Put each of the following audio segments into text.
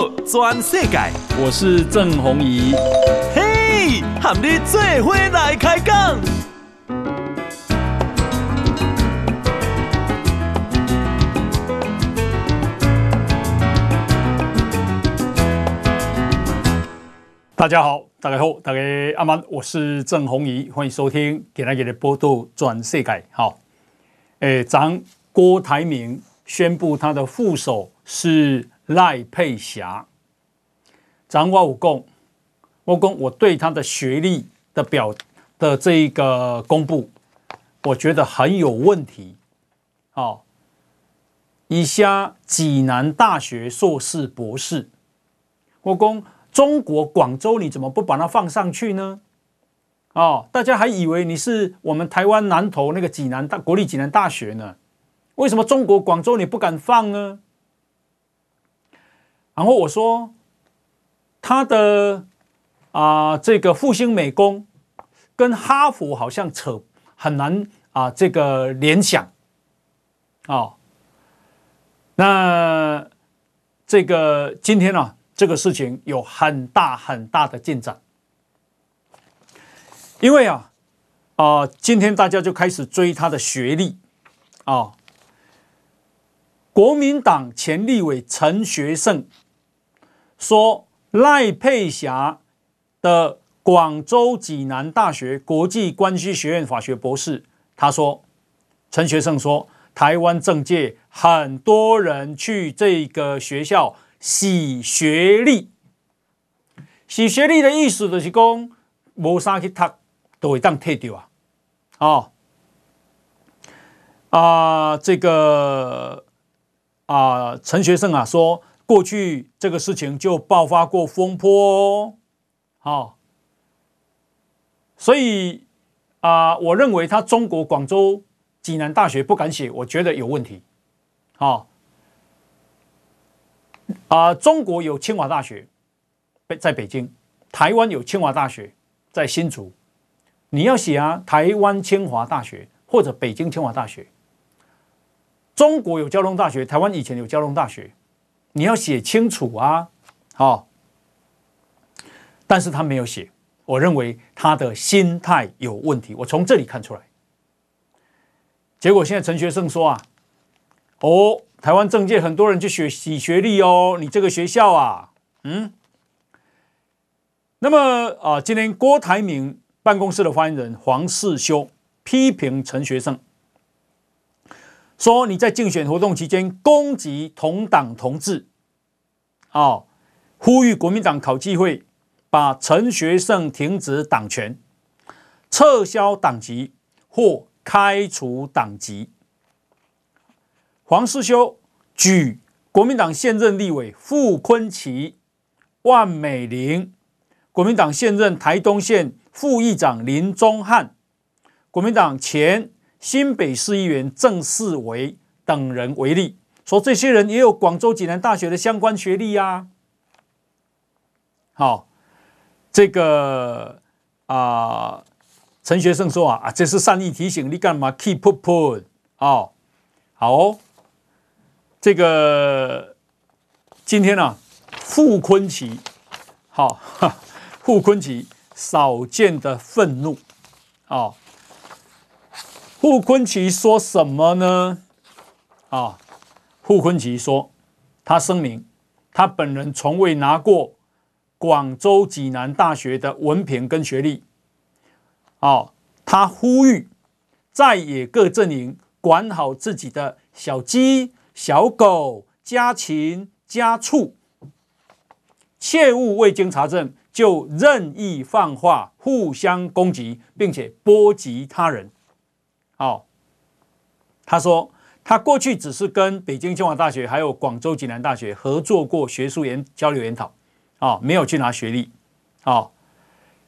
道全世界，我是郑宏仪。嘿，和你做伙来开讲。大家好，大家好，大家阿曼，我是郑宏仪，欢迎收听今天的报道全世界。好，诶，张郭台铭宣布他的副手是赖佩霞。张我有讲，我讲我对他的学历的表的这一个公布，我觉得很有问题。好，以下济南大学硕士博士，我讲。中国广州，你怎么不把它放上去呢？哦，大家还以为你是我们台湾南投那个济南大国立济南大学呢？为什么中国广州你不敢放呢？然后我说，他的啊、这个复兴美工跟哈佛好像扯很难啊、这个联想哦。那这个今天呢、啊？这个事情有很大很大的进展，因为啊啊、今天大家就开始追他的学历啊、国民党前立委陈学圣说，赖佩霞的广州济南大学国际关系学院法学博士，他说，陈学圣说，台湾政界很多人去这个学校。洗学历，洗学历的意思就是讲，无啥去读都会当退掉啊！哦，啊，这个啊，陈学圣啊说，过去这个事情就爆发过风波哦，哦，所以啊，我认为他中国广州济南大学不敢写，我觉得有问题，哦。啊、中国有清华大学北，在北京；台湾有清华大学，在新竹。你要写啊，台湾清华大学或者北京清华大学。中国有交通大学，台湾以前有交通大学，你要写清楚啊，好、哦。但是他没有写，我认为他的心态有问题，我从这里看出来。结果现在陈学圣说啊，哦。台湾政界很多人去学洗学历哦，你这个学校啊，嗯，那么啊、今天郭台铭办公室的发言人黄世修批评陈学圣，说你在竞选活动期间攻击同党同志，啊、哦，呼吁国民党考纪会把陈学圣停止党权，撤销党籍或开除党籍。黄世修举国民党现任立委傅崐萁、万美玲，国民党现任台东县副议长林宗翰，国民党前新北市议员郑世维等人为例，说这些人也有广州济南大学的相关学历呀。好，这个啊，陈学圣说啊，啊，这是善意提醒，你干嘛 keep put？哦，好哦。这个今天呢、啊，傅崐萁，好，傅坤奇少见的愤怒，啊，傅崐萁说什么呢？啊，傅崐萁说，他声明，他本人从未拿过广州济南大学的文凭跟学历，啊，他呼吁在野各阵营管好自己的小鸡。小狗、家禽、家畜，切勿未经查证就任意放话、互相攻击，并且波及他人。哦，他说他过去只是跟北京清华大学还有广州济南大学合作过学术研交流研讨，啊，没有去拿学历。哦，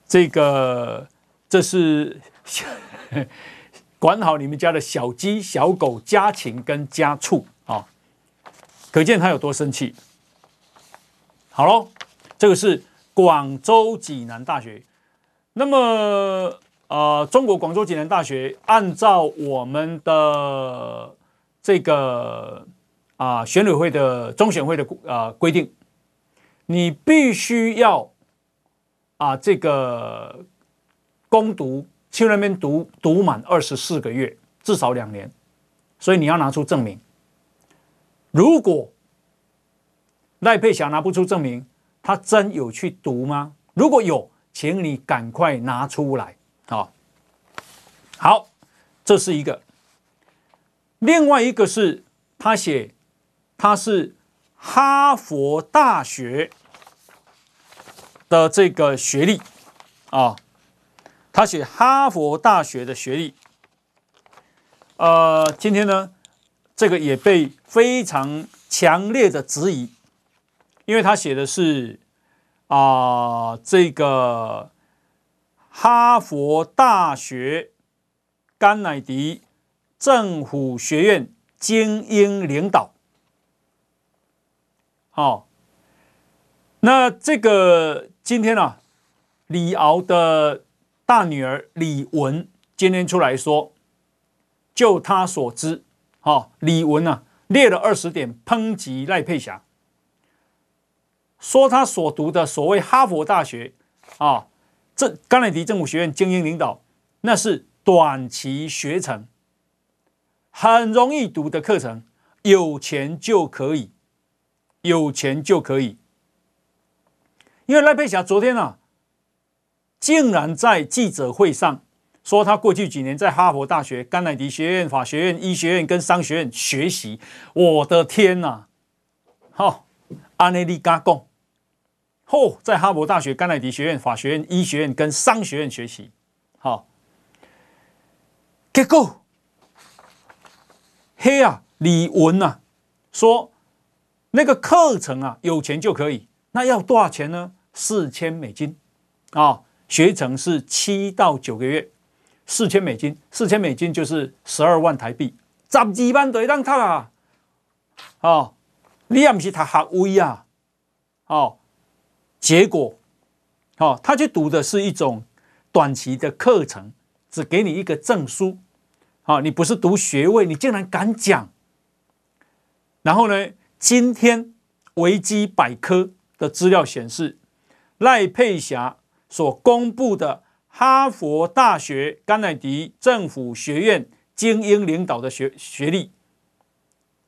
这个这是 管好你们家的小鸡、小狗、家禽跟家畜。哦可见他有多生气。好喽，这个是广州济南大学。那么，呃，中国广州暨南大学按照我们的这个啊、选委会的中选会的啊、呃、规定，你必须要啊这个攻读去那边读读满二十四个月，至少两年，所以你要拿出证明。如果赖佩霞拿不出证明，他真有去读吗？如果有，请你赶快拿出来。好，这是一个。另外一个是他写，他是哈佛大学的这个学历啊，他写哈佛大学的学历。呃，今天呢，这个也被非常强烈的质疑，因为他写的是啊、这个哈佛大学甘乃迪政府学院精英领导。好，那这个今天啊，李敖的大女儿李玟今天出来说，就他所知，好，李玟啊列了二十点抨击赖佩霞，说他所读的所谓哈佛大学啊，这甘乃迪政府学院精英领导，那是短期学程。很容易读的课程，有钱就可以，有钱就可以。因为赖佩霞昨天啊，竟然在记者会上说，他过去几年在哈佛大学、甘乃迪学院、法学院、医学院跟商学院学习。我的天呐！好，安内利加贡，嚯，在哈佛大学、甘乃迪学院、法学院、医学院跟商学院学习。好，结果。嘿啊，李文呐、啊，说那个课程啊，有钱就可以，那要多少钱呢？四千美金啊，学程是七到九个月，四千美金，四千美金就是十二万台币，十二万对当他啊，哦，你也不是他学位啊，哦，结果，哦，他去读的是一种短期的课程，只给你一个证书。啊，你不是读学位，你竟然敢讲？然后呢？今天维基百科的资料显示，赖佩霞所公布的哈佛大学甘乃迪政府学院精英领导的学学历，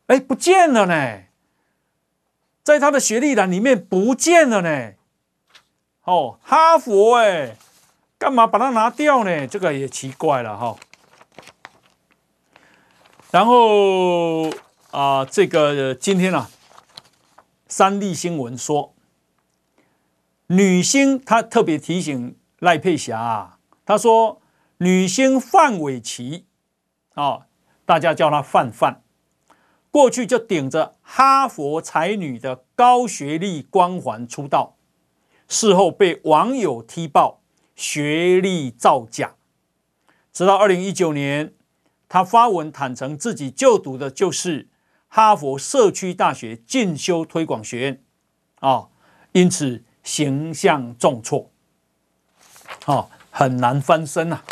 哎，不见了呢，在他的学历栏里面不见了呢。哦，哈佛哎，干嘛把它拿掉呢？这个也奇怪了哈。然后啊、这个今天啊，三立新闻说，女星她特别提醒赖佩霞啊，她说女星范玮琪啊，大家叫她范范，过去就顶着哈佛才女的高学历光环出道，事后被网友踢爆学历造假，直到二零一九年。他发文坦承自己就读的就是哈佛社区大学进修推广学院，啊，因此形象重挫，啊，很难翻身呐。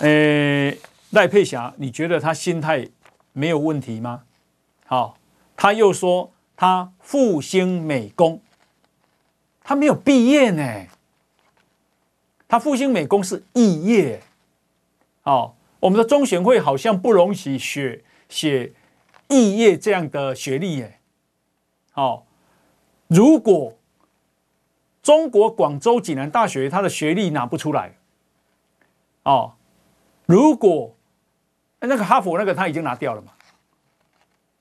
呃，赖佩霞，你觉得他心态没有问题吗？好，他又说他复兴美工，他没有毕业呢，他复兴美工是肄业，好。我们的中选会好像不容许写写肄业这样的学历耶。好，如果中国广州暨南大学他的学历拿不出来，哦，如果那个哈佛那个他已经拿掉了嘛，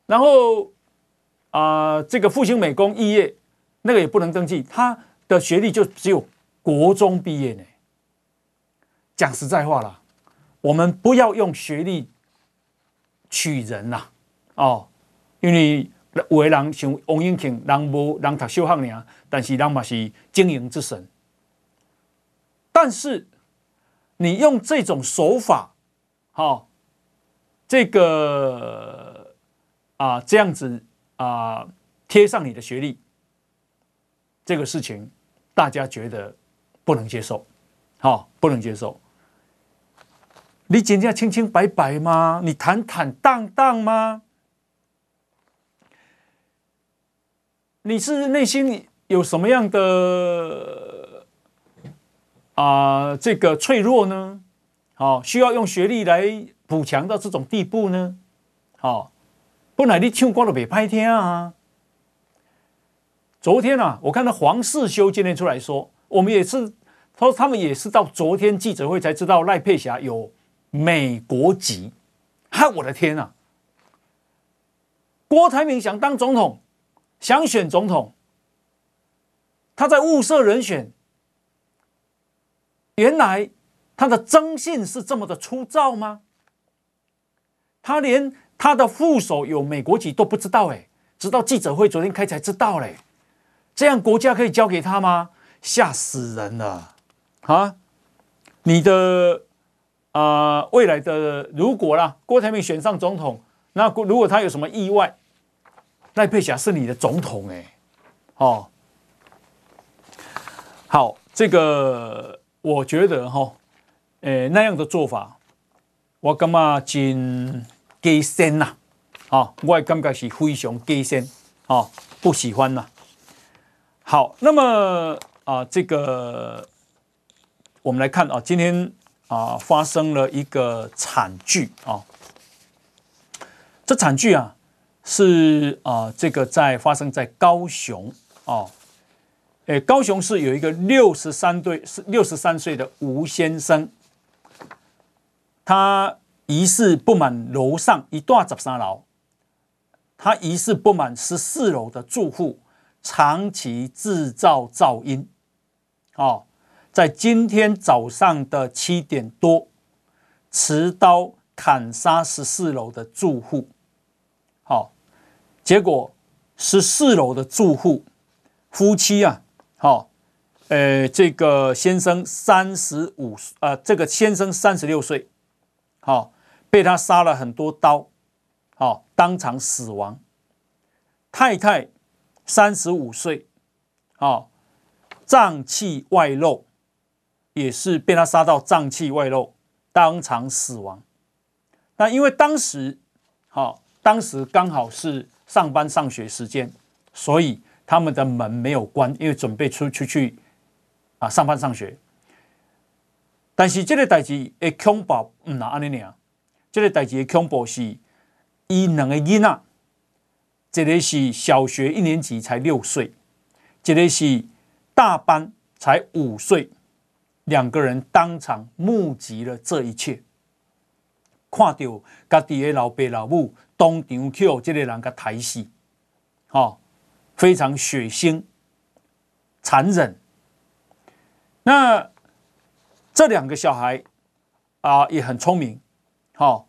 然后啊、这个复兴美工肄业那个也不能登记，他的学历就只有国中毕业呢。讲实在话了。我们不要用学历取人呐，哦，因为有的人像王永庆，人无人读小学呢，但是人嘛是经营之神。但是你用这种手法，好，这个啊这样子啊贴上你的学历，这个事情大家觉得不能接受，好，不能接受。你真正清清白白吗？你坦坦荡荡吗？你是内心有什么样的啊、呃、这个脆弱呢？好、哦，需要用学历来补强到这种地步呢？好、哦，不然你唱歌都袂歹听啊。昨天啊，我看到黄世修今天出来说，我们也是，他说他们也是到昨天记者会才知道赖佩霞有美国籍。哈，我的天啊！郭台铭想当总统，想选总统，他在物色人选，原来。他的征信是这么的粗糙吗？他连他的副手有美国籍都不知道哎，直到记者会昨天开才知道嘞。这样国家可以交给他吗？吓死人了啊！你的啊、呃，未来的如果啦，郭台铭选上总统，那如果他有什么意外，赖佩霞是你的总统哎，哦，好，这个我觉得哈。哦诶，那样的做法，我感觉真假仙呐，啊，我感觉是非常假仙，啊，不喜欢呐。好，那么啊，这个我们来看啊，今天啊发生了一个惨剧啊，这惨剧啊是啊这个在发生在高雄啊，诶，高雄市有一个六十三岁是六十三岁的吴先生。他疑似不满楼上一段十三楼，他疑似不满十四楼的住户长期制造噪音，哦，在今天早上的七点多，持刀砍杀十四楼的住户，好，结果十四楼的住户夫妻啊，好，呃，这个先生三十五，呃，这个先生三十六岁。好，被他杀了很多刀，好，当场死亡。太太三十五岁，好，脏器外露，也是被他杀到脏器外露，当场死亡。那因为当时，好，当时刚好是上班上学时间，所以他们的门没有关，因为准备出出去啊上班上学。但是这个代志会恐怖，唔那安尼呢？这个代志的恐怖是，伊两个囡仔，一个是小学一年级才六岁，一个是大班才五岁，两个人当场目击了这一切，看到家己的老爸老母当场去这个人给抬死，哦，非常血腥、残忍。那。这两个小孩啊，也很聪明，哦，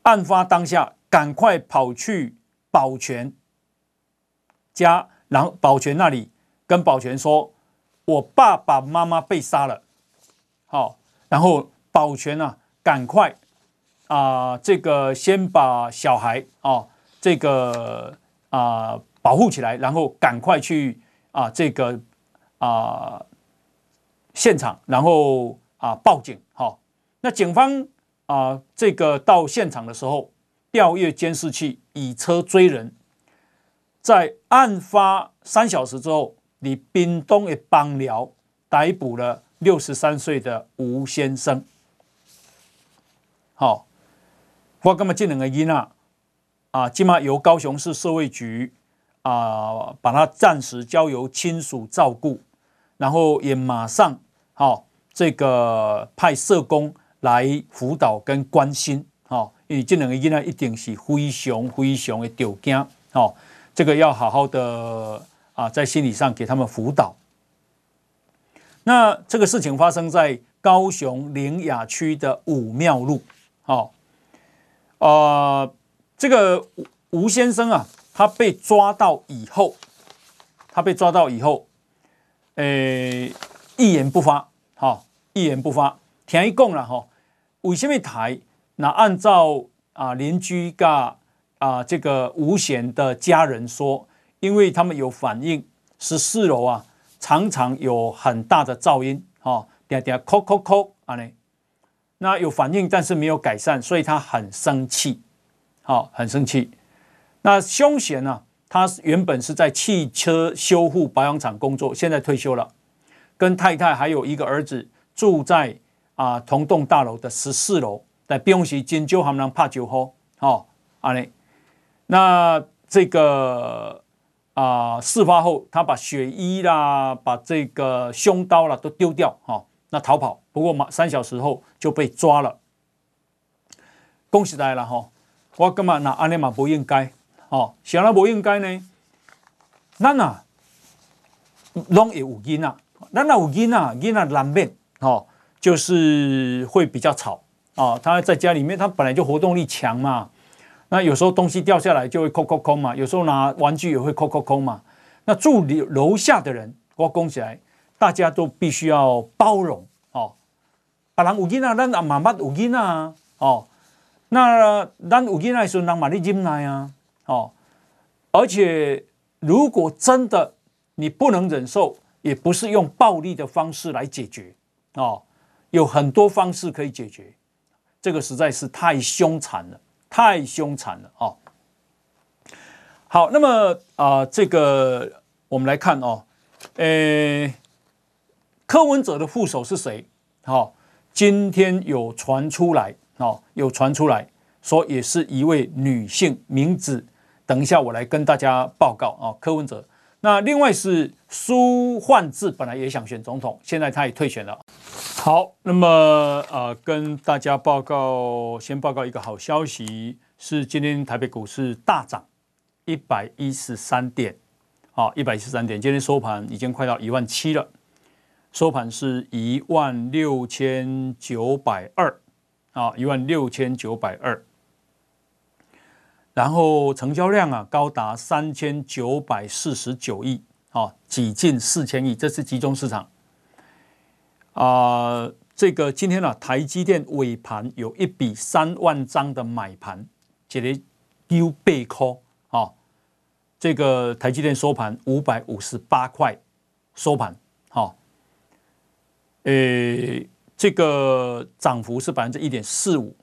案发当下赶快跑去保全家，然后保全那里跟保全说：“我爸爸妈妈被杀了。”好，然后保全、啊，赶快啊，这个先把小孩啊、哦，这个啊保护起来，然后赶快去啊，这个啊。现场，然后啊报警，好，那警方啊这个到现场的时候，调阅监视器，以车追人，在案发三小时之后，你屏东的枋寮逮捕了六十三岁的吴先生。好，我干嘛这两个囡仔啊，今嘛由高雄市社会局啊把他暂时交由亲属照顾。然后也马上好、哦，这个派社工来辅导跟关心，好、哦，因为这两个囡仔一定是非常非常的丢惊，好、哦，这个要好好的啊，在心理上给他们辅导。那这个事情发生在高雄苓雅区的武庙路，好、哦，啊、这个吴先生啊，他被抓到以后，他被抓到以后。诶，一言不发，哈，一言不发。听一讲了哈，为什么台？那按照啊邻居噶啊这个吴贤的家人说，因为他们有反映十四楼啊常常有很大的噪音，哈，点点扣扣扣啊呢，那有反应但是没有改善，所以他很生气，好，很生气。那凶嫌呢？他原本是在汽车修护保养厂工作，现在退休了，跟太太还有一个儿子住在啊同栋大楼的十四楼。在平时真少和人拍招呼，哦，安尼。那这个啊、事发后他把血衣啦、把这个凶刀啦都丢掉，哈、那逃跑。不过嘛，三小时后就被抓了。恭喜大家了，哈！我感觉那安尼嘛不应该，哦，想了不应该呢？咱啊，拢会有囡仔，咱那有囡仔，囡仔难免，哦，就是会比较吵。啊、哦，他在家里面，他本来就活动力强嘛。那有时候东西掉下来就会扣扣扣嘛，有时候拿玩具也会扣扣扣嘛。那住楼楼下的人，我讲起来，大家都必须要包容哦。别人有囡仔，咱也嘛捌有囡啊。哦，那咱有囡仔的时候，人嘛咧忍耐啊。哦，而且如果真的你不能忍受，也不是用暴力的方式来解决哦，有很多方式可以解决。这个实在是太凶残了，太凶残了哦。好，那么啊、这个我们来看哦，呃，柯文哲的副手是谁？好、哦，今天有传出来，哦，有传出来说也是一位女性，名字等一下我来跟大家报告啊、哦。柯文哲，那另外是苏焕智，本来也想选总统，现在他也退选了。好，那么呃，跟大家报告，先报告一个好消息，是今天台北股市大涨一百一十三点，好，一百一十三点，今天收盘已经快到一万七了，收盘是一万六千九百二，啊，一万六千九百二，然后成交量啊高达三千九百四十九亿，啊，挤进四千亿，这是集中市场。啊、这个今天呢、啊，台积电尾盘有一笔三万张的买盘，这里丢背扣啊。这个台积电收盘五百五十八块收盘，好、哦，这个涨幅是百分之一点四五，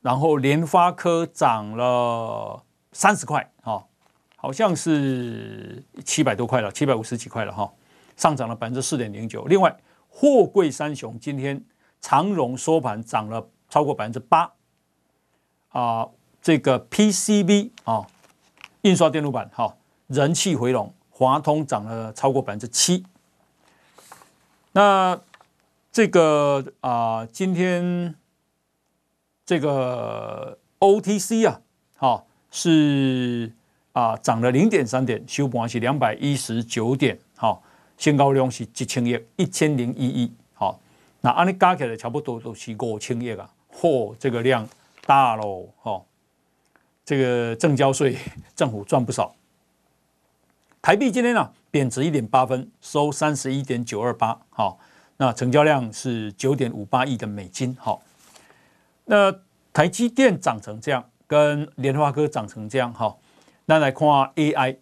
然后联发科涨了三十块，啊、好像是七百多块了，七百五十几块了，哈、上涨了百分之四点零九，另外。货柜三雄今天长荣收盘涨了超过百分之八啊，这个 PCB 啊，印刷电路板哈，人气回笼，华通涨了超过百分之七。那这个啊，今天这个 OTC 啊，哈是啊涨了零点三点，收盘是两百一十九点，好。新高量是一千亿，一千零一亿，好，那安尼加起来差不多都是五千亿啊，嚯，这个量大喽，哈，这个正交税政府赚不少。台币今天呢贬值一点八分，收三十一点九二八，好，那成交量是九点五八亿的美金，好，那台积电涨成这样，跟联发科涨成这样，哈，那来看 AI。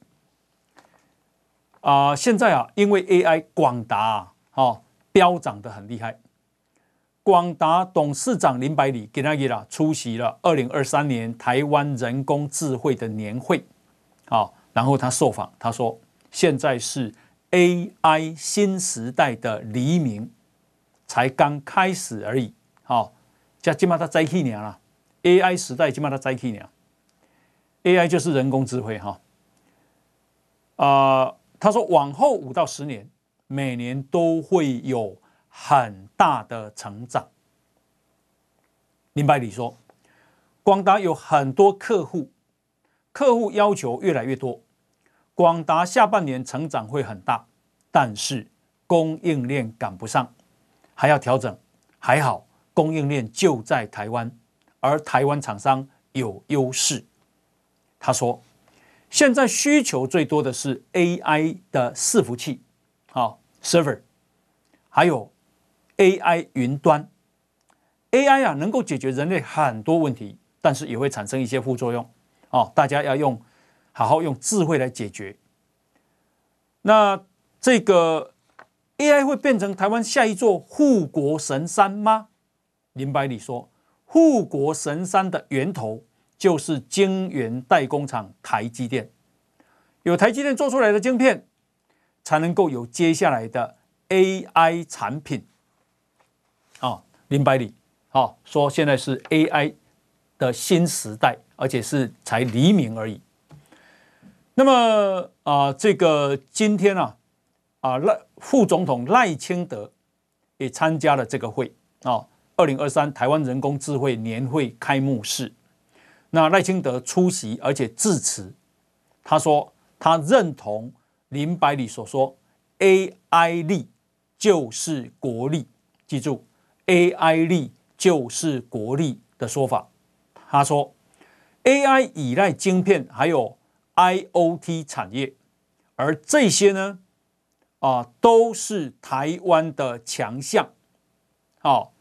啊、呃，现在啊，因为 AI 广达啊，飙涨得很厉害。广达董事长林百里给他给了出席了二零二三年台湾人工智慧的年会，啊、然后他受访，他说现在是 AI 新时代的黎明才刚开始而已，好、哦，叫今嘛他在去年了，AI 时代今嘛他在去年，AI 就是人工智慧哈，啊。他说：“往后五到十年，每年都会有很大的成长。”林百里说：“广达有很多客户，客户要求越来越多，广达下半年成长会很大，但是供应链赶不上，还要调整。还好供应链就在台湾，而台湾厂商有优势。”他说。现在需求最多的是 AI 的伺服器，好 server，还有 AI 云端。AI 啊，能够解决人类很多问题，但是也会产生一些副作用，哦，大家要用好好用智慧来解决。那这个 AI 会变成台湾下一座护国神山吗？林百里说，护国神山的源头。就是晶圆代工厂台积电，有台积电做出来的晶片，才能够有接下来的 AI 产品。啊，林百里，啊，说现在是 AI 的新时代，而且是才黎明而已。那么啊，这个今天啊，啊赖副总统赖清德也参加了这个会啊，二零二三台湾人工智慧年会开幕式。那赖清德出席，而且致辞，他说他认同林百里所说，AI 力就是国力，记住，AI 力就是国力的说法。他说，AI 依赖晶片，还有 IoT 产业，而这些呢，啊，都是台湾的强项，好。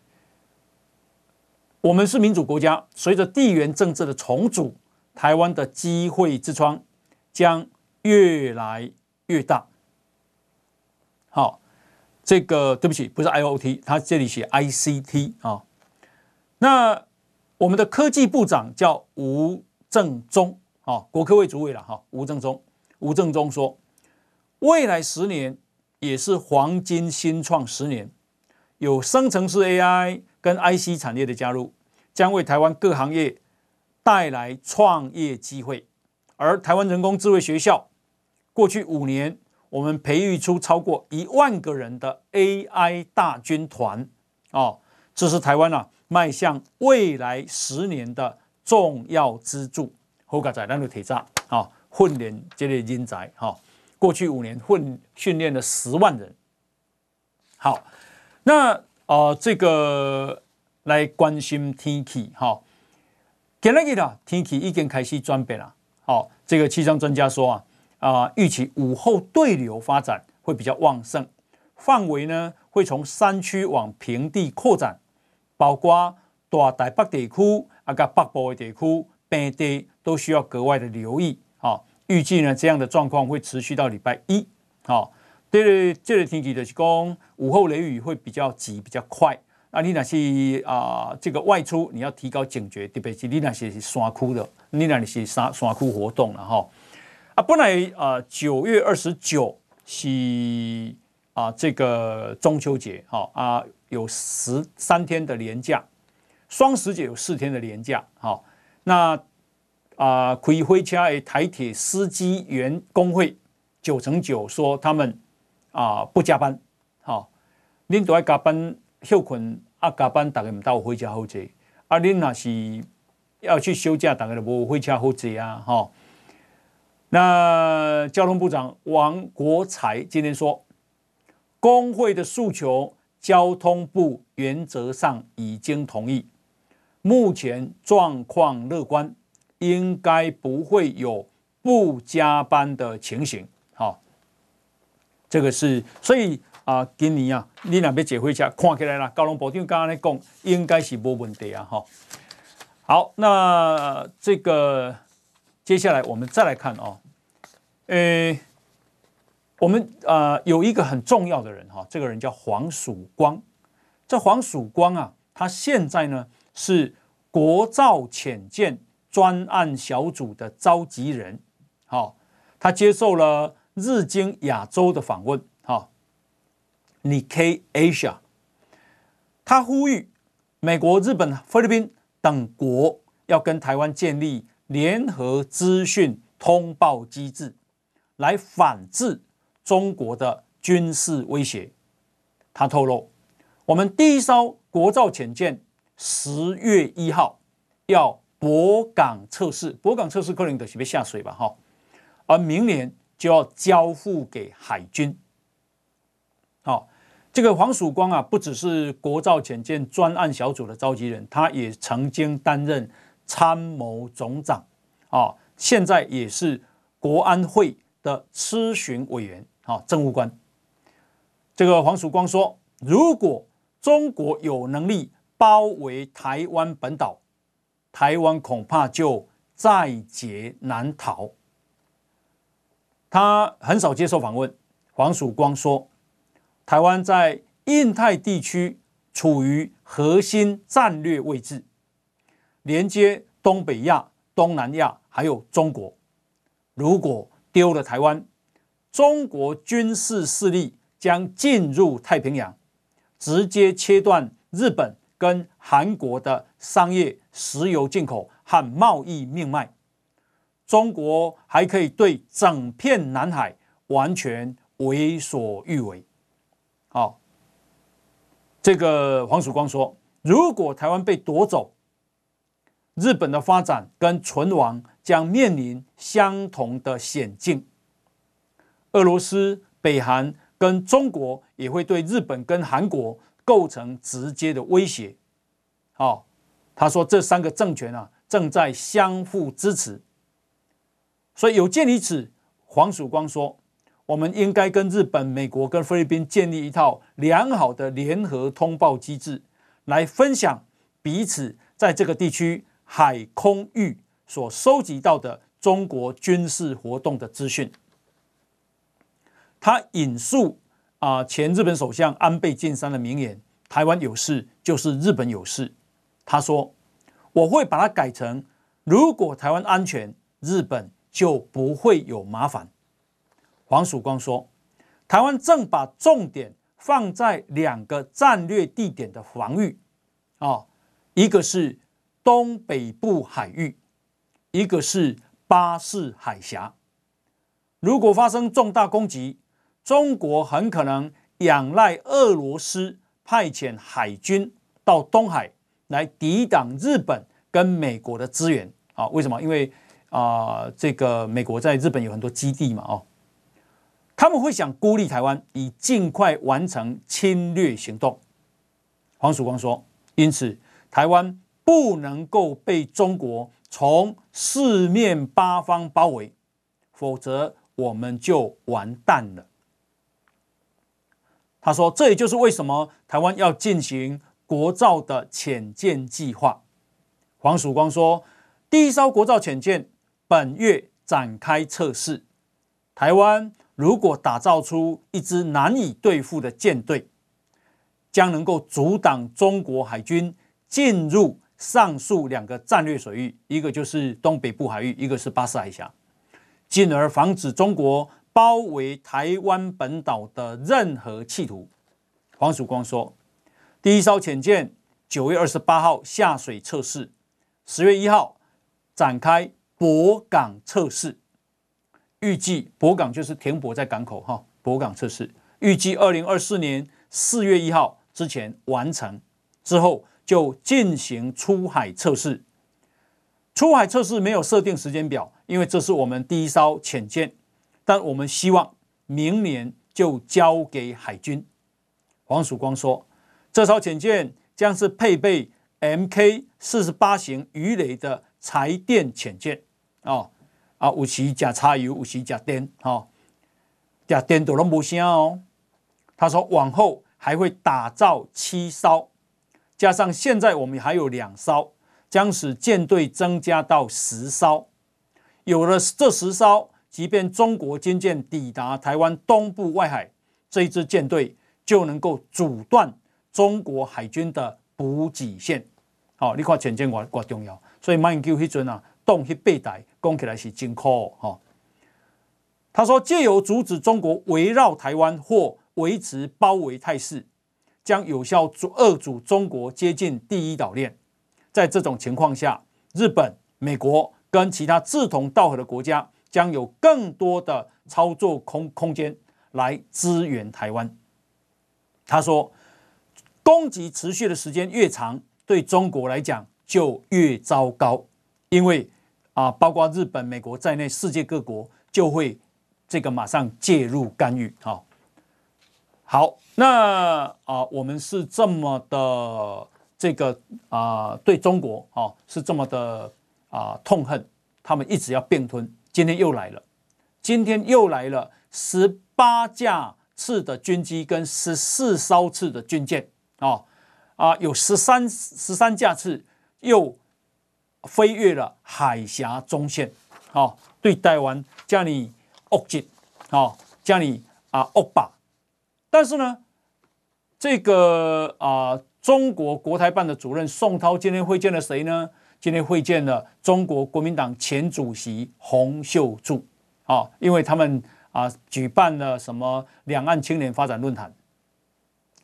我们是民主国家，随着地缘政治的重组，台湾的机会之窗将越来越大。好，这个对不起，不是 IOT，它这里写 ICT 啊。那我们的科技部长叫吴正中啊，国科会主委了哈。吴正中，吴正中说，未来十年也是黄金新创十年，有生成式 AI。跟 IC 产业的加入，将为台湾各行业带来创业机会。而台湾人工智慧学校，过去五年，我们培育出超过一万个人的 AI 大军团。哦，这是台湾啊迈向未来十年的重要支柱。好，刚才咱就提到啊，训练这类人才。哈，过去五年训训练了十万人。好，那。哦、呃，这个来关心天气哈。今日的天气已经开始转变了。好、哦，这个气象专家说啊，啊、呃，预期午后对流发展会比较旺盛，范围呢会从山区往平地扩展，包括大台北地区啊，个北部的地区、平地都需要格外的留意。好、哦，预计呢这样的状况会持续到礼拜一。好、哦。这个这个天气就是讲午后雷雨会比较急比较快，那你那是啊、这个外出你要提高警觉，特别是你那些是山区的，你那里是山山区活动了哈。啊，本来啊九月二十九是啊这个中秋节哈啊有十三天的连假，双十节有四天的连假哈。那啊开火车的台铁司机员工会九成九说他们。啊，不加班，好、哦，恁都爱加班休困，啊加班，大概唔到回家好坐，啊恁若是要去休假，大家就无回家好坐啊，哈、那交通部长王国材今天说，工会的诉求，交通部原则上已经同意，目前状况乐观，应该不会有不加班的情形。这个是，所以啊，今年啊，你那边结婚下看起来啦，高雄部长刚刚来讲，应该是没问题啊，哈。好，那这个接下来我们再来看哦，诶，我们啊有一个很重要的人哈，这个人叫黄曙光。这黄曙光啊，他现在呢是国造潜舰专案小组的召集人，好，他接受了。日经亚洲的访问，哈，Nikkei Asia，他呼吁美国、日本、菲律宾等国要跟台湾建立联合资讯通报机制，来反制中国的军事威胁。他透露，我们第一艘国造潜舰十月一号要驳港测试，驳港测试可能就是被下水吧，哈，而明年。就要交付给海军。好，这个黄曙光啊，不只是国造潜舰专案小组的召集人，他也曾经担任参谋总长啊，现在也是国安会的咨询委员啊，政务官。这个黄曙光说，如果中国有能力包围台湾本岛，台湾恐怕就在劫难逃。他很少接受访问。黄曙光说：“台湾在印太地区处于核心战略位置，连接东北亚、东南亚还有中国。如果丢了台湾，中国军事势力将进入太平洋，直接切断日本跟韩国的商业、石油进口和贸易命脉。中国还可以对整片南海完全为所欲为。好，这个黄曙光说，如果台湾被夺走，日本的发展跟存亡将面临相同的险境。俄罗斯、北韩跟中国也会对日本跟韩国构成直接的威胁。好，他说这三个政权啊正在相互支持，所以有鉴于此，黄曙光说，我们应该跟日本、美国跟菲律宾建立一套良好的联合通报机制，来分享彼此在这个地区。海空域所收集到的中国军事活动的资讯，他引述啊前日本首相安倍晋三的名言：“台湾有事就是日本有事。”他说：“我会把它改成：如果台湾安全，日本就不会有麻烦。”黄曙光说：“台湾正把重点放在两个战略地点的防御啊，一个是。”东北部海域，一个是巴士海峡。如果发生重大攻击，中国很可能仰赖俄罗斯派遣海军到东海来抵挡日本跟美国的支援啊？为什么？因为啊、这个美国在日本有很多基地嘛，哦，他们会想孤立台湾，以尽快完成侵略行动。黄曙光说，因此台湾。不能够被中国从四面八方包围，否则我们就完蛋了。他说：“这也就是为什么台湾要进行国造的潜舰计划。”黄曙光说：“第一艘国造潜舰本月展开测试，台湾如果打造出一支难以对付的舰队，将能够阻挡中国海军进入。”上述两个战略水域，一个就是东北部海域，一个是巴士海峡，进而防止中国包围台湾本岛的任何企图。黄曙光说，第一艘潜舰九月二十八号下水测试，十月一号展开泊港测试，预计泊港就是停泊在港口哈，泊港测试，预计二零二四年四月一号之前完成之后。就进行出海测试。出海测试没有设定时间表，因为这是我们第一艘潜舰，但我们希望明年就交给海军。黄曙光说，这艘潜舰将是配备 Mk 四十八型鱼雷的柴电潜舰哦啊，有时加柴油，有时加电，哈，加电都拢无声哦。他说，往后还会打造七艘。加上现在我们还有两艘，将使舰队增加到十艘。有了这十艘，即便中国军舰抵达台湾东部外海，这一支舰队就能够阻断中国海军的补给线。好，你看潜舰多多重要，所以马英九那阵啊，动去背带，讲起来是真酷哈。他说，借由阻止中国围绕台湾或维持包围态势。将有效阻遏阻中国接近第一岛链。在这种情况下，日本、美国跟其他志同道合的国家将有更多的操作空空间来支援台湾。他说，攻击持续的时间越长，对中国来讲就越糟糕，因为啊，包括日本、美国在内，世界各国就会这个马上介入干预。好。好，那啊、我们是这么的这个啊、对中国啊、是这么的啊、痛恨，他们一直要并吞。今天又来了，今天又来了十八架次的军机跟十四艘次的军舰啊啊，有十三十三架次又飞越了海峡中线，啊、哦，对台湾叫你恶击，啊，叫你啊恶霸。但是呢，这个啊、中国国台办的主任宋涛今天会见了谁呢？今天会见了中国国民党前主席洪秀柱哦，因为他们啊举办了什么两岸青年发展论坛、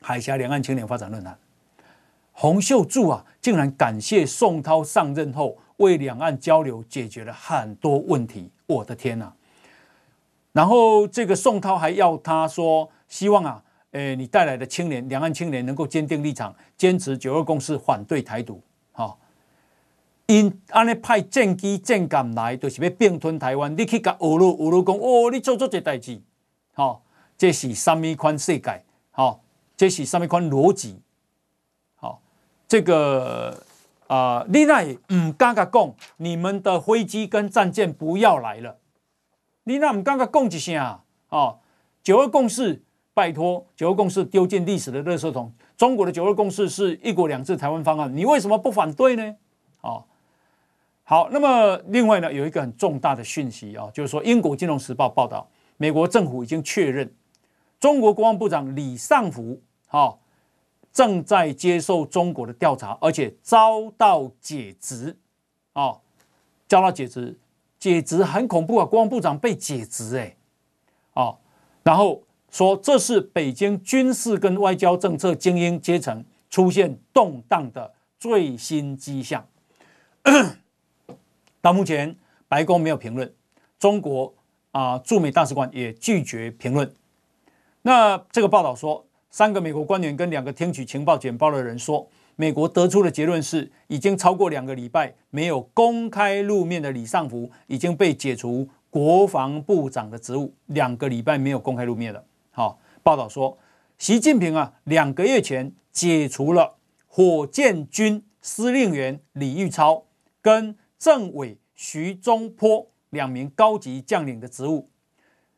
海峡两岸青年发展论坛。洪秀柱啊，竟然感谢宋涛上任后为两岸交流解决了很多问题，我的天呐、啊！然后这个宋涛还要他说，希望啊，诶，你带来的青年，两岸青年能够坚定立场，坚持九二共识，反对台独，好、因安尼派政机战舰来，就是要并吞台湾。你去甲俄罗俄罗讲，哦，你做做这代志，好、哦，这是什么款世界？好、哦，这是什么款逻辑？这个啊、你那唔敢甲讲，你们的飞机跟战舰不要来了。你那唔敢甲讲一声啊？哦，九二共识，拜托，九二共识丢进历史的垃圾桶。中国的九二共识是一国两制台湾方案，你为什么不反对呢？哦。好，那么另外呢，有一个很重大的讯息啊，就是说，英国金融时报报道，美国政府已经确认，中国国防部长李尚福哈正在接受中国的调查，而且遭到解职啊，遭到解职，解职很恐怖啊，国防部长被解职哎，啊，然后说这是北京军事跟外交政策精英阶层出现动荡的最新迹象。到目前，白宫没有评论，中国啊驻美大使馆也拒绝评论。那这个报道说，三个美国官员跟两个听取情报简报的人说，美国得出的结论是，已经超过两个礼拜没有公开露面的李尚福已经被解除国防部长的职务。两个礼拜没有公开露面了。好，报道说，习近平啊，两个月前解除了火箭军司令员李玉超跟。政委徐忠波两名高级将领的职务，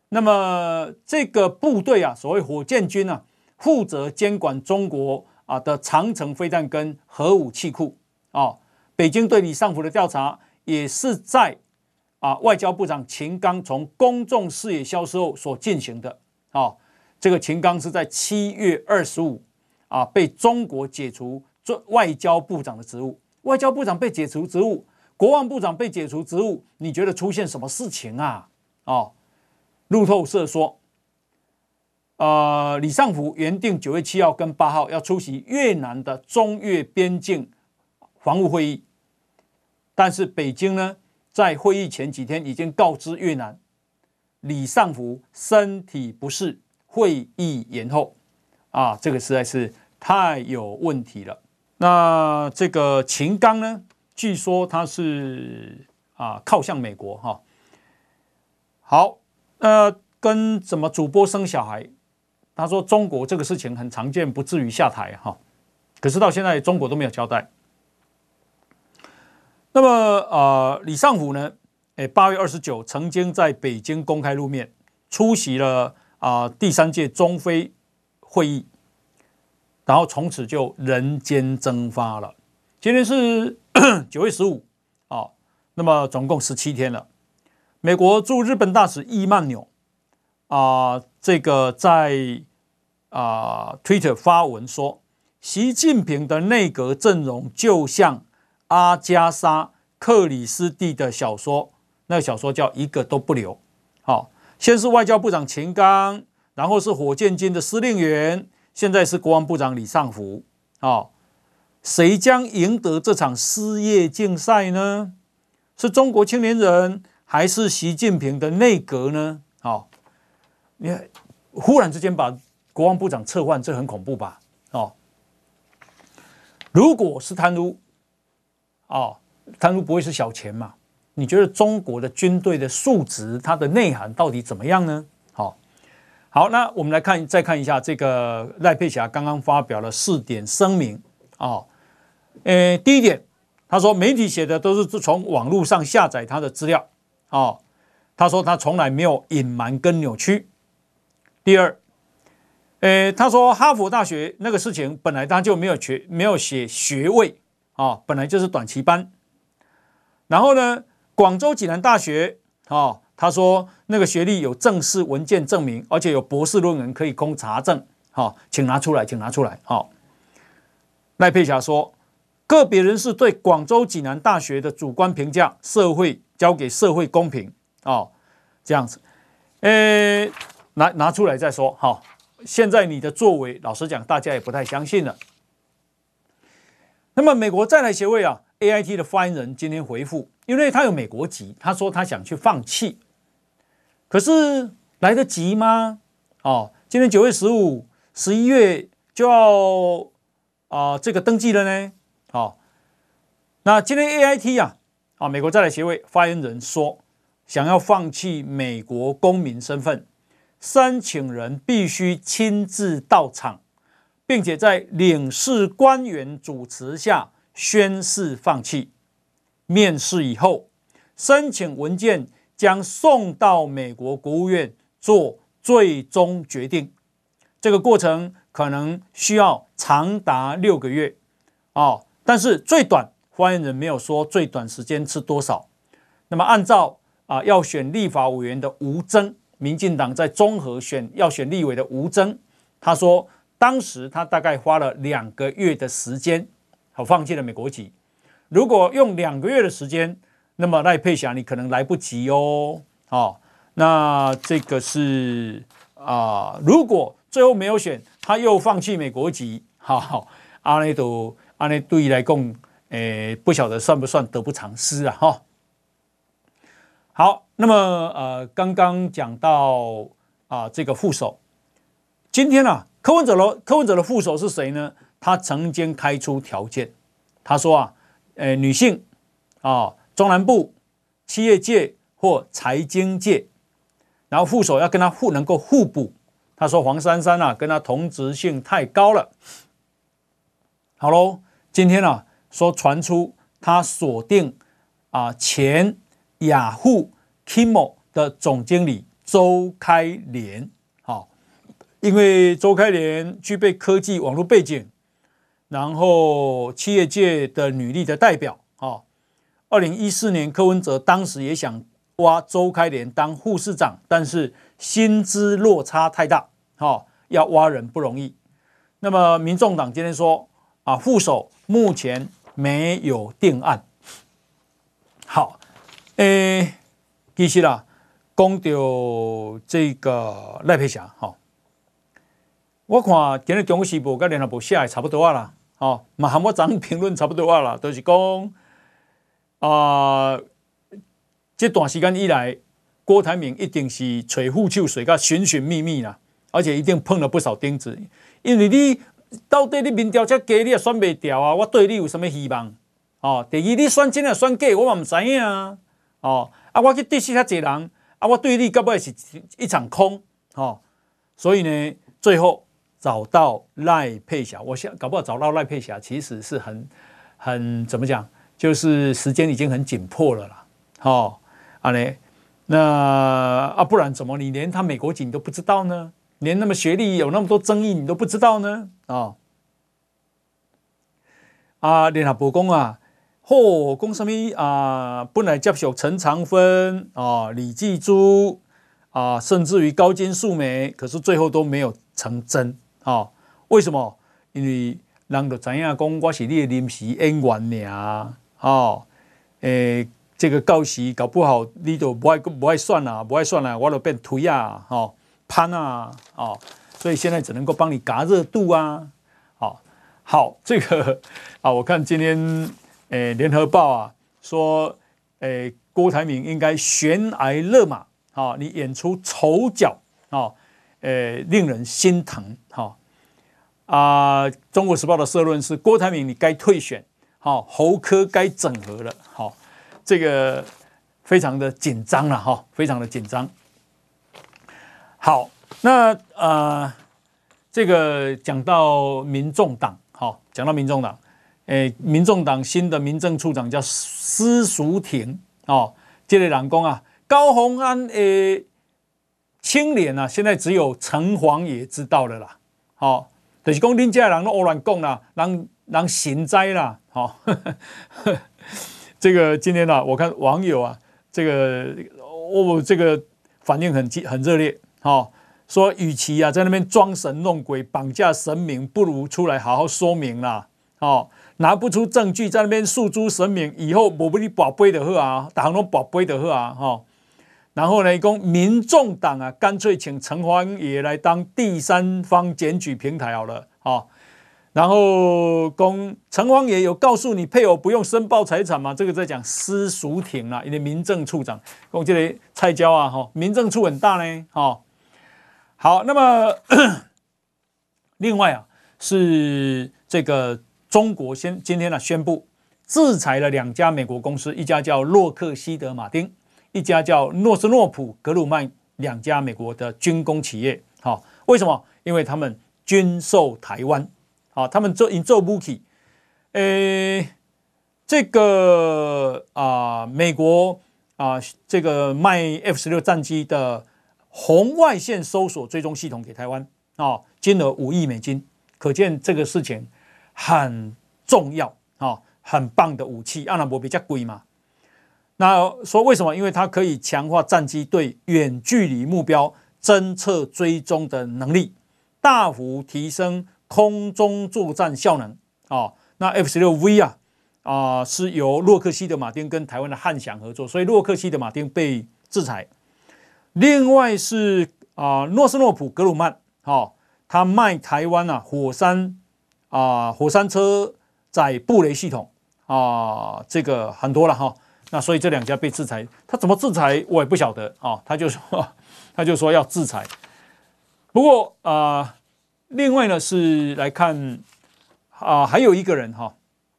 那么这个部队啊，所谓火箭军啊，负责监管中国啊的长城飞弹跟核武器库啊。北京对李尚福的调查也是在啊外交部长秦刚从公众视野消失后所进行的啊。这个秦刚是在七月二十五啊被中国解除做外交部长的职务，外交部长被解除职务。国防部长被解除职务，你觉得出现什么事情啊？哦，路透社说，呃，李尚福原定九月七号跟八号要出席越南的中越边境防务会议，但是北京呢，在会议前几天已经告知越南，李尚福身体不适，会议延后。啊，这个实在是太有问题了。那这个秦刚呢？据说他是啊靠向美国哈，好，呃，跟怎么主播生小孩，他说中国这个事情很常见，不至于下台哈，可是到现在中国都没有交代。那么呃，李尚福呢？诶，八月二十九曾经在北京公开露面，出席了啊第三届中非会议，然后从此就人间蒸发了。今天是。九月十五，啊，那么总共十七天了。美国驻日本大使伊曼纽啊，这个在啊 Twitter 发文说，习近平的内阁阵容就像阿加莎克里斯蒂的小说，那个小说叫一个都不留。好，先是外交部长秦刚，然后是火箭军的司令员，现在是国防部长李尚福。好。谁将赢得这场失业竞赛呢？是中国青年人，还是习近平的内阁呢？哦，你，忽然之间把国防部长撤换，这很恐怖吧？哦，如果是贪污，哦，贪污不会是小钱嘛？你觉得中国的军队的素质，它的内涵到底怎么样呢？好、哦，好，那我们来看，再看一下这个赖佩霞刚刚发表了四点声明啊。哦呃，第一点，他说媒体写的都是从网络上下载他的资料，哦，他说他从来没有隐瞒跟扭曲。第二，呃，他说哈佛大学那个事情本来他就没有学没有写学位啊，本来就是短期班。然后呢，广州暨南大学啊，他说那个学历有正式文件证明，而且有博士论文可以供查证，好，请拿出来，请拿出来，好，赖佩霞说。个别人士对广州暨南大学的主观评价，社会交给社会公平啊。这样子，诶，拿拿出来再说哈。现在你的作为，老实讲，大家也不太相信了。那么，美国在台协会啊，AIT 的发言人今天回复，因为他有美国籍，他说他想去放弃，可是来得及吗？哦，今天九月十五，十一月就要啊、这个登记了呢。好，那今天 AIT 啊，啊，美国在台协会发言人说，想要放弃美国公民身份。申请人必须亲自到场，并且在领事官员主持下宣誓放弃。面试以后，申请文件将送到美国国务院做最终决定。这个过程可能需要长达六个月。哦，但是最短，发言人没有说最短时间是多少。那么，按照啊要选立法委员的吴征。民进党在综合选要选立委的吴峥，他说当时他大概花了两个月的时间，好放弃了美国籍。如果用两个月的时间，那么赖佩霞你可能来不及哦。好，那这个是啊，如果最后没有选，他又放弃美国籍，好，阿内都阿内对来讲，诶，不晓得算不算得不偿失啊？哈。好，那么呃，刚刚讲到啊，这个副手，今天啊，柯文哲的柯文哲的副手是谁呢？他曾经开出条件，他说啊，呃，女性啊，中南部企业界或财经界，然后副手要跟他互能够互补。他说黄珊珊啊，跟他同质性太高了。好喽，今天啊，说传出他锁定啊前。雅虎 Kimo 的总经理周开莲，好，因为周开莲具备科技网络背景，然后企业界的女力的代表，啊，二零一四年柯文哲当时也想挖周开莲当副市长，但是薪资落差太大，好，要挖人不容易。那么民众党今天说，啊，副手目前没有定案，好。诶，其实啦，讲到这个赖佩霞，吼，我看今日中国时报跟联合报写的差不多啊啦，哦，嘛和我昨天评论差不多啊啦，都、就是讲啊，这段时间以来，郭台铭一定是吹护秋水，个寻寻觅觅啦，而且一定碰了不少钉子，因为你到底你民调这低，你也选袂掉啊，我对你有什么希望？哦，第二你选真啊选假，我嘛唔知影啊。哦，啊，我去对视遐侪人，啊，我对你根本是一场空，哦，所以呢，最后找到赖佩霞，我想搞不好找到赖佩霞，其实是很很怎么讲，就是时间已经很紧迫了啦，哦，啊嘞，那啊不然怎么你连他美国籍你都不知道呢？连那么学历有那么多争议你都不知道呢？哦，啊，联合报公啊。嚯，讲什么啊？本来接受陈长芬啊、李继珠啊，甚至于高金素梅，可是最后都没有成真啊？为什么？因为人都知影讲我是你的临时演员尔啊！诶，这个到时搞不好你都不爱不爱算了，不爱算了，我就变推啊！哈，攀啊！哦，所以现在只能够帮你夹热度啊！好，好，这个啊，我看今天。诶，联合报啊说，诶，郭台铭应该悬崖勒马，好，你演出丑角，好，诶，令人心疼，好，啊，中国时报的社论是郭台铭你该退选，好，侯柯该整合了，好，这个非常的紧张了，哈，非常的紧张。好，那呃，这个讲到民众党，好，讲到民众党。诶，民众党新的民政处长叫施淑婷哦，这类人讲啊，高虹安诶，清廉啊，现在只有城隍爷知道了啦。好、哦，就是讲恁家人都胡乱讲啦，让让行灾啦。好、哦，这个今天呢、啊，我看网友啊，这个哦，这个反应很激很热烈。好、哦，说与其啊在那边装神弄鬼绑架神明，不如出来好好说明啦。哦。拿不出证据，在那边诉诸神明，以后我不你宝贝的喝啊，打龙宝贝的喝啊，哈。然后呢，讲民众党啊，干脆请城隍爷来当第三方检举平台好了，好。然后公城隍爷有告诉你配偶不用申报财产吗？这个在讲私塾庭啦，因为民政处长公这里蔡椒啊，哈，民政处很大呢，哈。好，那么 另外啊，是这个中国先今天呢宣布制裁了两家美国公司，一家叫洛克希德马丁，一家叫诺斯诺普格鲁曼，两家美国的军工企业。好，为什么？因为他们军售台湾。好，他们做营做武器，诶，这个啊、美国啊、呃，这个卖 F 十六战机的红外线搜索追踪系统给台湾啊、金额五亿美金，可见这个事情很重要啊、哦，很棒的武器，阿拉伯比较贵嘛。那说为什么？因为它可以强化战机对远距离目标侦测追踪的能力，大幅提升。空中作战效能啊、哦，那 F 十六 V 啊啊、是由洛克希德马丁跟台湾的汉翔合作，所以洛克希德马丁被制裁。另外是啊、诺斯诺普格鲁曼，哦，他卖台湾啊火山啊、火山车载布雷系统啊、这个很多了哈、那所以这两家被制裁，他怎么制裁我也不晓得啊、他就说 他就说要制裁，不过啊。另外呢是来看啊，还有一个人哈，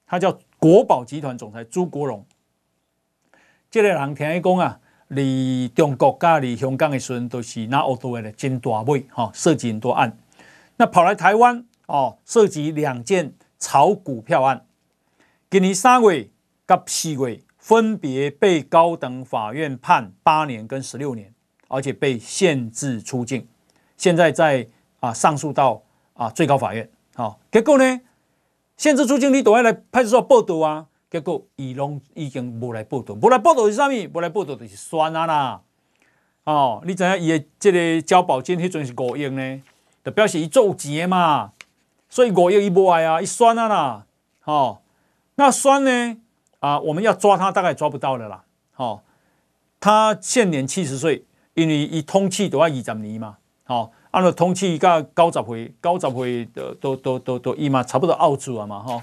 他叫国宝集团总裁朱国荣。这个人听讲啊，离中国加离香港的时候都是拿欧多的金大尾哈，涉及很多案。那跑来台湾哦，涉及两件炒股票案。今年三月甲四月分别被高等法院判八年跟十六年，而且被限制出境。现在在。啊，上诉到啊最高法院，好、哦，结果呢，限制出境，你都要来派出所报到啊。结果伊拢已经无来报到，无来报到是啥物？无来报到就是算啊啦。哦，你知影伊的这个交保金迄阵是五亿呢，就表示伊做钱嘛。所以五亿一波爱啊，一酸啊啦。哦，那酸呢？啊，我们要抓他，大概抓不到了啦。哦，他现年七十岁，因为一通气都要二十年嘛。哦。按照通缉个高十岁，高十岁的都都都都一嘛，差不多澳洲了嘛哈，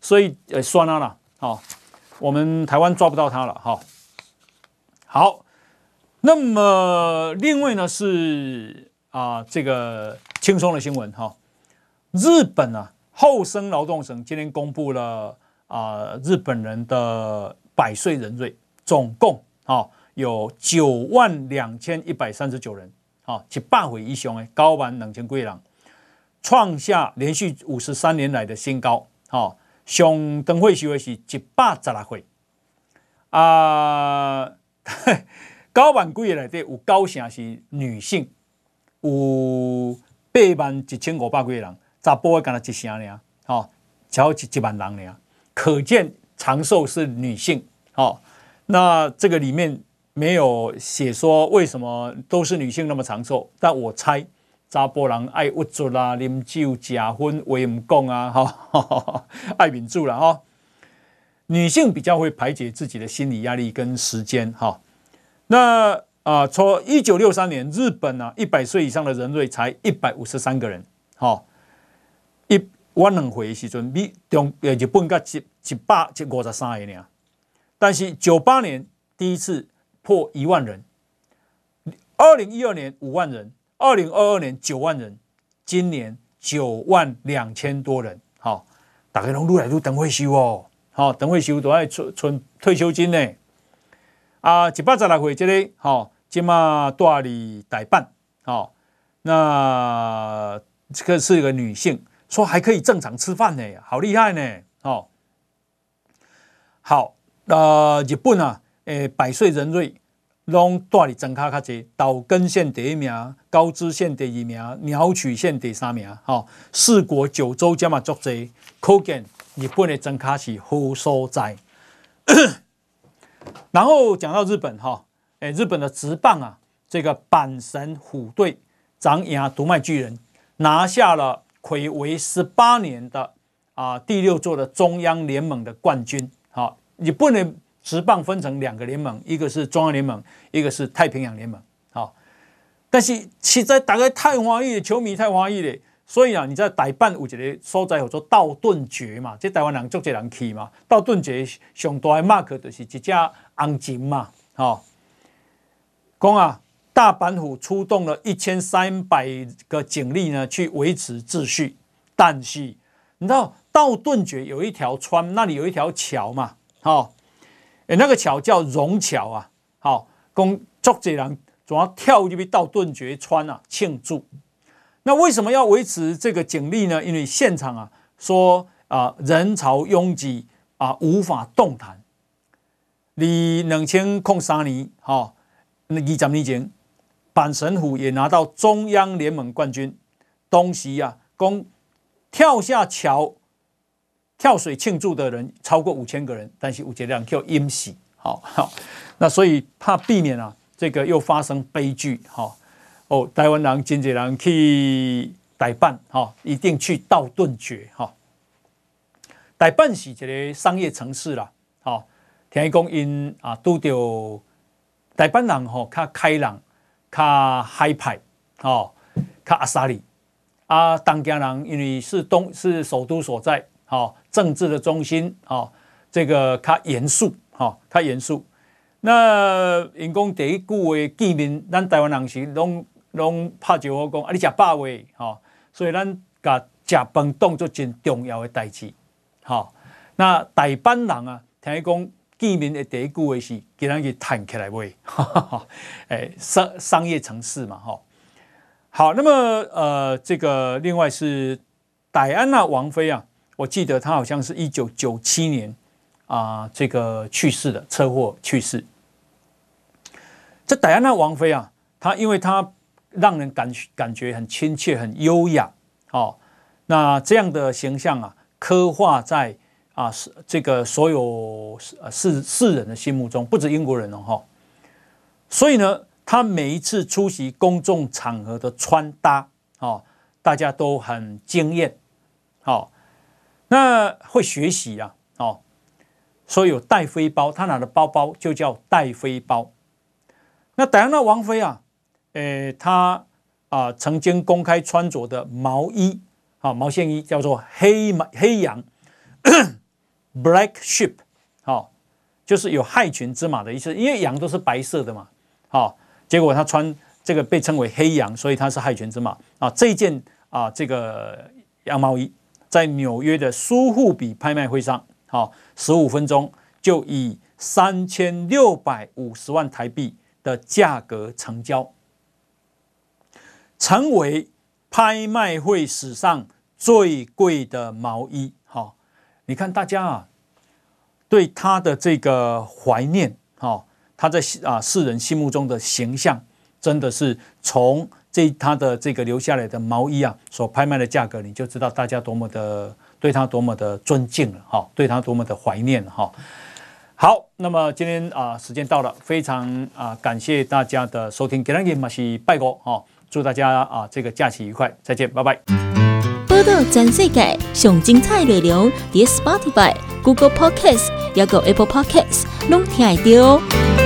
所以呃酸了啦，好，我们台湾抓不到他了哈。好，那么另外呢是啊这个轻松的新闻哈，日本啊厚生劳动省今天公布了啊日本人的百岁人瑞，总共啊有九万两千一百三十九人。好，一百岁以上的九万两千几人，创下连续五十三年来的新高。好，上长岁寿的是一百十六岁。啊，高万几个内底有九成是女性，有八万一千五百几人，查甫的干那一成呢？好，超一一万人呢，可见长寿是女性。好，那这个里面。没有写说为什么都是女性那么长寿，但我猜查甫人爱郁卒啦、啉酒、食薰、话唔讲啊，哈，爱抿住了哈。女性比较会排解自己的心理压力跟时间哈。那啊，从一九六三年，日本啊，一百岁以上的人类才一百五十三个人，哈，我两回时阵比中呃日本甲一一百一五十三个尔，但是九八年第一次。破一万人，二零一二年五万人，二零二二年九万人，今年九万两千多人。好，大家拢愈来愈等退休哦。好，等退休都爱存存退休金呢。啊，一百十六岁这里，好，今嘛大理代办。好，那这个是一个女性，说还可以正常吃饭呢，好厉害呢。哦，好，呃，日本啊。诶，百岁人瑞拢带里增卡卡侪，岛根县第一名，高知县第二名，鸟取县第三名，哈，四国九州加嘛足侪，可见日本的增卡是好所在。然后讲到日本哈，诶，日本的职棒啊，这个阪神虎队长赢读卖巨人，拿下了魁为十八年的啊第六座的中央联盟的冠军，好，你不能直棒分成两个联盟，一个是中央联盟，一个是太平洋联盟。好，但是实在大家太华裔的，球迷太欢喜了，所以啊，你在台办有一个所在叫做道顿堀嘛，这台湾人足多人去嘛。道顿堀上大的 mark 就是一只红鲸嘛。好，讲啊，大阪府出动了一千三百个警力呢，去维持秩序。但是你知道道顿堀有一条川，那里有一条桥嘛？好，诶，那个桥叫榕桥啊。好，公作者人总要跳入去道顿堀川啊庆祝。那为什么要维持这个警力呢？因为现场啊说啊人潮拥挤啊无法动弹。你两千零三年哈，那二十年前，阪神虎也拿到中央联盟冠军。东西啊，公。跳下桥跳水庆祝的人超过五千个人，但是有些人叫淹死，好好，那所以怕避免啊，这个又发生悲剧，哈哦，台湾人真济人去台办，哈，一定去道顿堀，哈，台办是一个商业城市啦，好，听讲因啊都着台办人吼较开朗，较海派，哦，较阿萨里。啊，东京人因为是东是首都所在，哦、政治的中心，哦、这个较严肃，好、哦、较严肃。那因讲第一句话见面，咱台湾人是拢拢拍招呼讲啊，你食饱未？好、哦，所以咱甲食饭当作真重要的代志。好、哦，那台湾人啊，听讲见面的第一句话是，给人去谈起来未？哎，商商业城市嘛，哈、好，那么呃，这个另外是戴安娜王妃啊，我记得她好像是一九九七年啊，这个去世的车祸去世。这戴安娜王妃啊，她因为她让人感感觉很亲切、很优雅，哦，那这样的形象啊，刻画在啊是这个所有世世人的心目中，不止英国人哦，哈，所以呢。他每一次出席公众场合的穿搭，哦，大家都很惊艳，好，那会学习啊，哦，所以有戴妃包，他拿的包包就叫戴妃包。那戴安娜王妃啊，诶，她啊曾经公开穿着的毛衣，啊毛线衣叫做黑马黑羊，Black Sheep，好，就是有害群之马的意思，因为羊都是白色的嘛，好。结果他穿这个被称为黑羊，所以他是害群之马啊！这件啊，这个羊毛衣在纽约的苏富比拍卖会上，好，十五分钟就以三千六百五十万台币的价格成交，成为拍卖会史上最贵的毛衣。你看大家啊，对他的这个怀念，哈。他在啊世人心目中的形象，真的是从这他的这个留下来的毛衣啊，所拍卖的价格，你就知道大家多么的对他多么的尊敬了哈，对他多么的怀念哈。好，那么今天啊时间到了，非常啊感谢大家的收听，给大家马西拜过哈，祝大家啊这个假期愉快，再见，拜拜。报道全世界上精彩内容，伫 Spotify、Google Podcasts，还有 Apple Podcasts，拢听得到。